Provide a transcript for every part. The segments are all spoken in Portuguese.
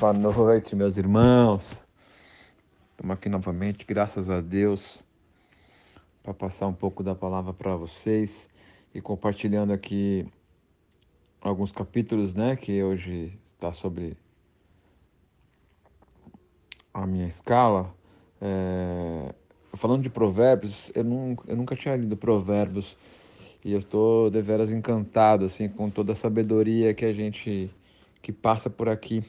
Boa noite, meus irmãos. Estamos aqui novamente, graças a Deus, para passar um pouco da palavra para vocês e compartilhando aqui alguns capítulos, né, que hoje está sobre a minha escala. É... Falando de provérbios, eu, não, eu nunca tinha lido provérbios e eu estou deveras encantado assim com toda a sabedoria que a gente que passa por aqui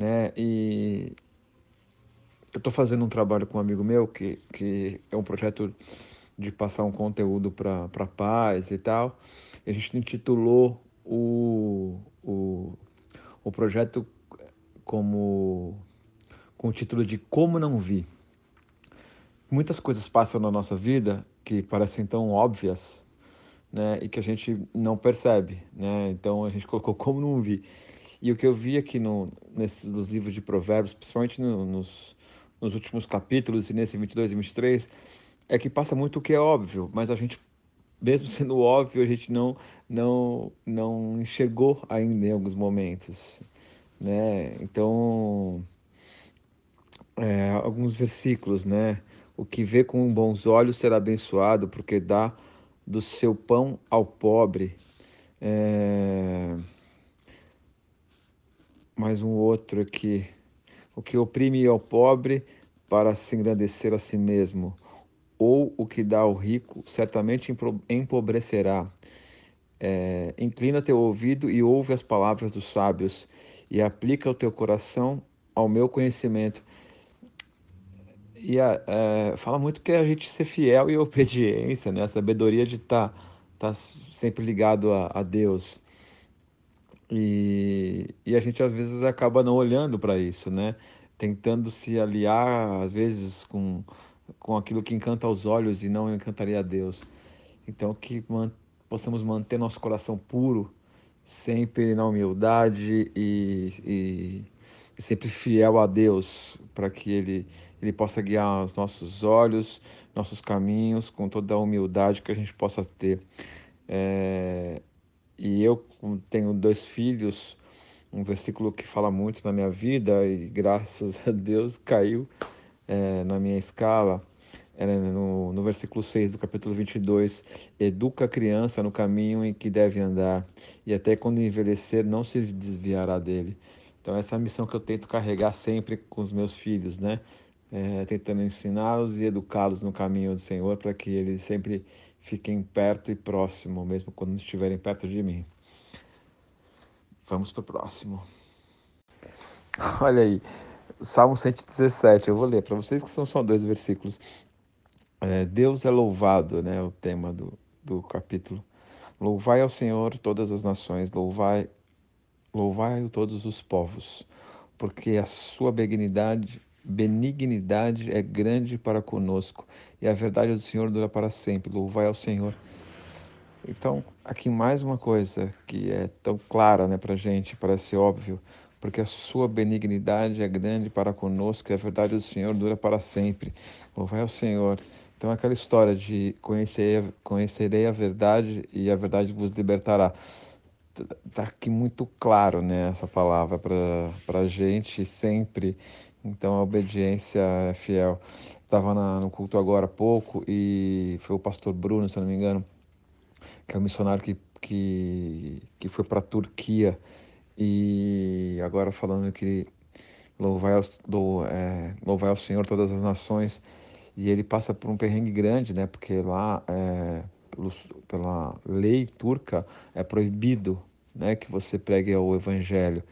né? E eu estou fazendo um trabalho com um amigo meu que, que é um projeto de passar um conteúdo para paz e tal. A gente intitulou o, o, o projeto como com o título de Como Não Vi. Muitas coisas passam na nossa vida que parecem tão óbvias, né, e que a gente não percebe, né? Então a gente colocou Como Não Vi. E o que eu vi aqui no, nesses, nos livros de Provérbios, principalmente no, nos, nos últimos capítulos e nesse 22 e 23, é que passa muito o que é óbvio, mas a gente, mesmo sendo óbvio, a gente não, não, não enxergou ainda em alguns momentos. Né? Então, é, alguns versículos, né? O que vê com bons olhos será abençoado, porque dá do seu pão ao pobre. É mais um outro aqui. O que oprime ao pobre para se engrandecer a si mesmo, ou o que dá ao rico certamente empobrecerá. É, inclina teu ouvido e ouve as palavras dos sábios, e aplica o teu coração ao meu conhecimento. E é, fala muito que a gente ser fiel e obediência, né? a sabedoria de estar tá, tá sempre ligado a, a Deus. E, e a gente às vezes acaba não olhando para isso, né? Tentando se aliar, às vezes, com, com aquilo que encanta os olhos e não encantaria a Deus. Então, que man, possamos manter nosso coração puro, sempre na humildade e, e, e sempre fiel a Deus, para que Ele, Ele possa guiar os nossos olhos, nossos caminhos, com toda a humildade que a gente possa ter. É, e eu tenho dois filhos, um versículo que fala muito na minha vida e graças a Deus caiu é, na minha escala. É no, no versículo 6 do capítulo 22, educa a criança no caminho em que deve andar, e até quando envelhecer não se desviará dele. Então, essa é a missão que eu tento carregar sempre com os meus filhos, né? É, tentando ensiná-los e educá-los no caminho do Senhor para que eles sempre fiquem perto e próximo, mesmo quando estiverem perto de mim. Vamos para o próximo. Olha aí, Salmo 117, eu vou ler para vocês que são só dois versículos. É, Deus é louvado, né? O tema do, do capítulo. Louvai ao Senhor todas as nações, louvai, louvai todos os povos, porque a sua benignidade benignidade é grande para conosco e a verdade do Senhor dura para sempre. Louvai ao Senhor. Então, aqui mais uma coisa que é tão clara né, para a gente, parece óbvio, porque a sua benignidade é grande para conosco e a verdade do Senhor dura para sempre. Louvai ao Senhor. Então, aquela história de conhecer, conhecerei a verdade e a verdade vos libertará. Está aqui muito claro né, essa palavra para a gente sempre então a obediência é fiel. Estava no culto agora há pouco e foi o pastor Bruno, se não me engano, que é um missionário que, que, que foi para a Turquia e agora falando que louvai ao, do, é, louvai ao Senhor todas as nações e ele passa por um perrengue grande, né? Porque lá, é, pela lei turca, é proibido né, que você pregue o evangelho.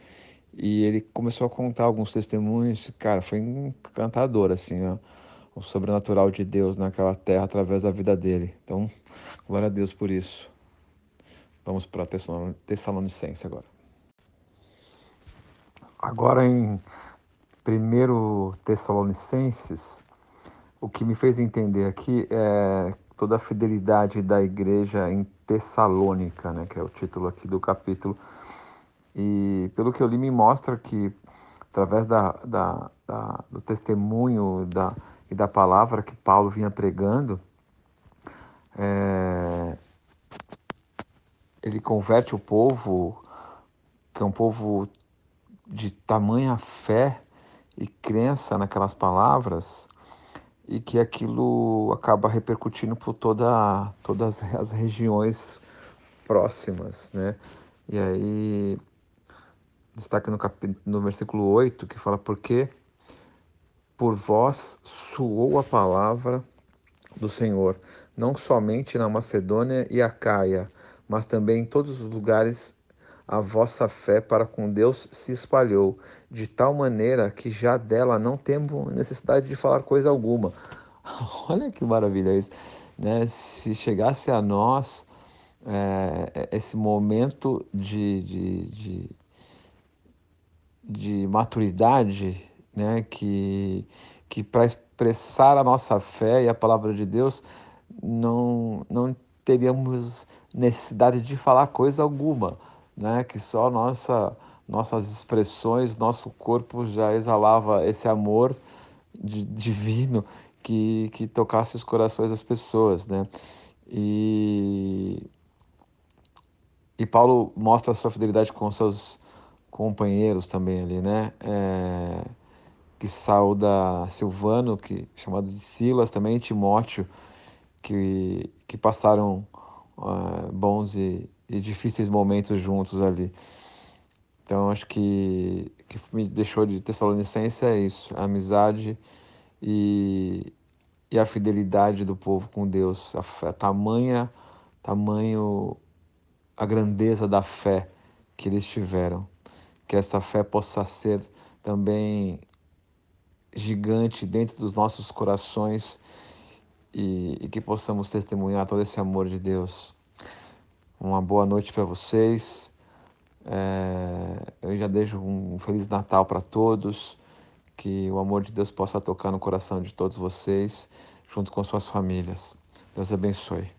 E ele começou a contar alguns testemunhos, cara, foi encantador, assim, ó, o sobrenatural de Deus naquela terra através da vida dele. Então, glória a Deus por isso. Vamos para Tessalonicense agora. Agora em 1 Tessalonicenses, o que me fez entender aqui é toda a fidelidade da igreja em Tessalônica, né, que é o título aqui do capítulo e pelo que eu li, me mostra que, através da, da, da, do testemunho da, e da palavra que Paulo vinha pregando, é, ele converte o povo, que é um povo de tamanha fé e crença naquelas palavras e que aquilo acaba repercutindo por toda, todas as regiões próximas, né? E aí destaca no, capítulo, no versículo 8 que fala porque por vós soou a palavra do Senhor, não somente na Macedônia e Acaia, mas também em todos os lugares a vossa fé para com Deus se espalhou, de tal maneira que já dela não temos necessidade de falar coisa alguma. Olha que maravilha isso. Né? Se chegasse a nós é, esse momento de, de, de, de maturidade, né? que, que para expressar a nossa fé e a palavra de Deus, não, não teríamos necessidade de falar coisa alguma, né? que só nossa, nossas expressões, nosso corpo já exalava esse amor divino que, que tocasse os corações das pessoas, né? E, e Paulo mostra a sua fidelidade com seus companheiros também ali, né? É, que saúda Silvano, que chamado de Silas também, Timóteo, que, que passaram uh, bons e, e, difíceis momentos juntos ali. Então acho que que me deixou de Tessalonicense é isso, a amizade e, e a fidelidade do povo com Deus, a, a tamanha, tamanho a grandeza da fé que eles tiveram. Que essa fé possa ser também gigante dentro dos nossos corações e, e que possamos testemunhar todo esse amor de Deus. Uma boa noite para vocês. É, eu já deixo um Feliz Natal para todos que o amor de Deus possa tocar no coração de todos vocês, junto com suas famílias. Deus abençoe.